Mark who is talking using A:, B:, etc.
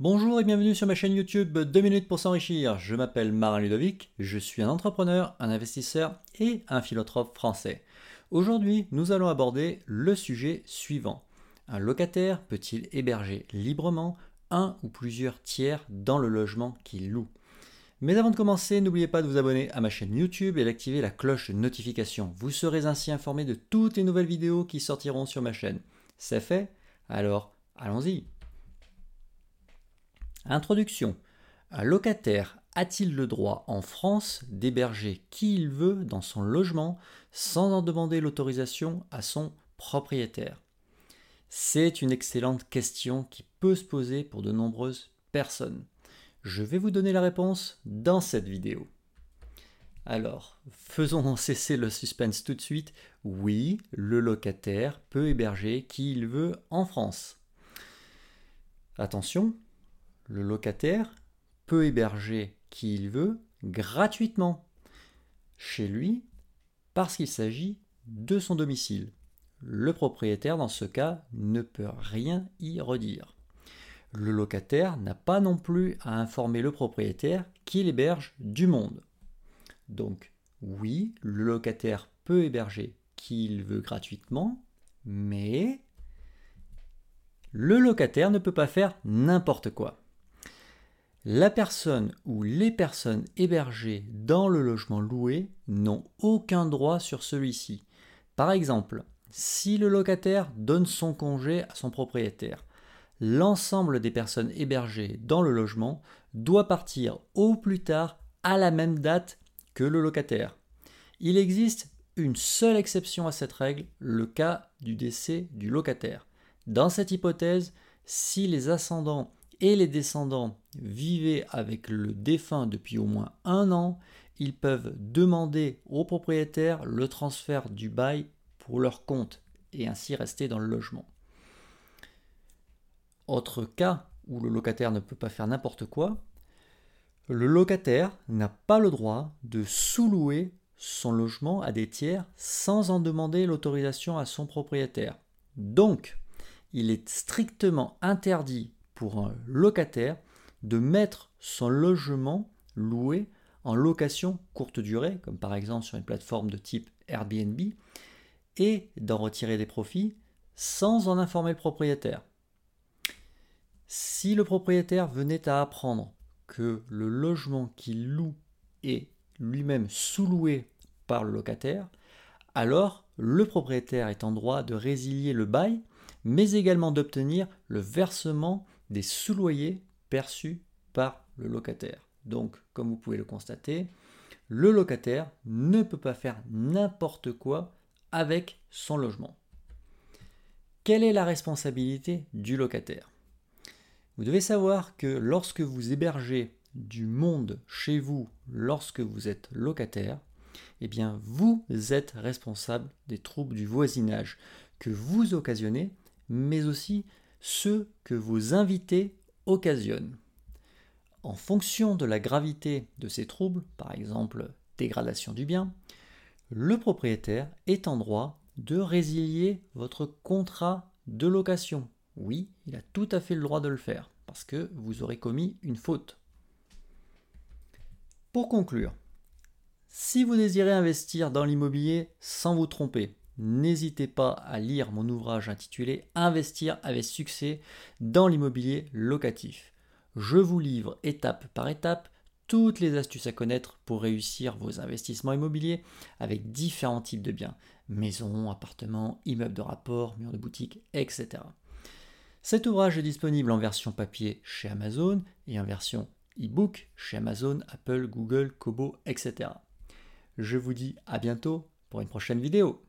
A: Bonjour et bienvenue sur ma chaîne YouTube 2 minutes pour s'enrichir. Je m'appelle Marin Ludovic, je suis un entrepreneur, un investisseur et un philotrophe français. Aujourd'hui, nous allons aborder le sujet suivant. Un locataire peut-il héberger librement un ou plusieurs tiers dans le logement qu'il loue? Mais avant de commencer, n'oubliez pas de vous abonner à ma chaîne YouTube et d'activer la cloche de notification. Vous serez ainsi informé de toutes les nouvelles vidéos qui sortiront sur ma chaîne. C'est fait Alors, allons-y. Introduction. Un locataire a-t-il le droit en France d'héberger qui il veut dans son logement sans en demander l'autorisation à son propriétaire? C'est une excellente question qui peut se poser pour de nombreuses personnes. Je vais vous donner la réponse dans cette vidéo. Alors, faisons cesser le suspense tout de suite. Oui, le locataire peut héberger qui il veut en France. Attention, le locataire peut héberger qui il veut gratuitement chez lui parce qu'il s'agit de son domicile. Le propriétaire, dans ce cas, ne peut rien y redire le locataire n'a pas non plus à informer le propriétaire qu'il héberge du monde. Donc oui, le locataire peut héberger qui il veut gratuitement, mais le locataire ne peut pas faire n'importe quoi. La personne ou les personnes hébergées dans le logement loué n'ont aucun droit sur celui-ci. Par exemple, si le locataire donne son congé à son propriétaire, l'ensemble des personnes hébergées dans le logement doit partir au plus tard à la même date que le locataire. Il existe une seule exception à cette règle, le cas du décès du locataire. Dans cette hypothèse, si les ascendants les descendants vivaient avec le défunt depuis au moins un an, ils peuvent demander au propriétaire le transfert du bail pour leur compte et ainsi rester dans le logement. Autre cas où le locataire ne peut pas faire n'importe quoi, le locataire n'a pas le droit de sous-louer son logement à des tiers sans en demander l'autorisation à son propriétaire. Donc, il est strictement interdit pour un locataire de mettre son logement loué en location courte durée, comme par exemple sur une plateforme de type Airbnb, et d'en retirer des profits sans en informer le propriétaire. Si le propriétaire venait à apprendre que le logement qu'il loue est lui-même sous-loué par le locataire, alors le propriétaire est en droit de résilier le bail, mais également d'obtenir le versement des sous-loyers perçus par le locataire. Donc, comme vous pouvez le constater, le locataire ne peut pas faire n'importe quoi avec son logement. Quelle est la responsabilité du locataire? Vous devez savoir que lorsque vous hébergez du monde chez vous, lorsque vous êtes locataire, eh bien vous êtes responsable des troubles du voisinage que vous occasionnez, mais aussi ceux que vos invités occasionnent. En fonction de la gravité de ces troubles, par exemple dégradation du bien, le propriétaire est en droit de résilier votre contrat de location oui, il a tout à fait le droit de le faire, parce que vous aurez commis une faute. Pour conclure, si vous désirez investir dans l'immobilier sans vous tromper, n'hésitez pas à lire mon ouvrage intitulé Investir avec succès dans l'immobilier locatif. Je vous livre étape par étape toutes les astuces à connaître pour réussir vos investissements immobiliers avec différents types de biens, maisons, appartements, immeubles de rapport, murs de boutique, etc. Cet ouvrage est disponible en version papier chez Amazon et en version e-book chez Amazon, Apple, Google, Kobo, etc. Je vous dis à bientôt pour une prochaine vidéo.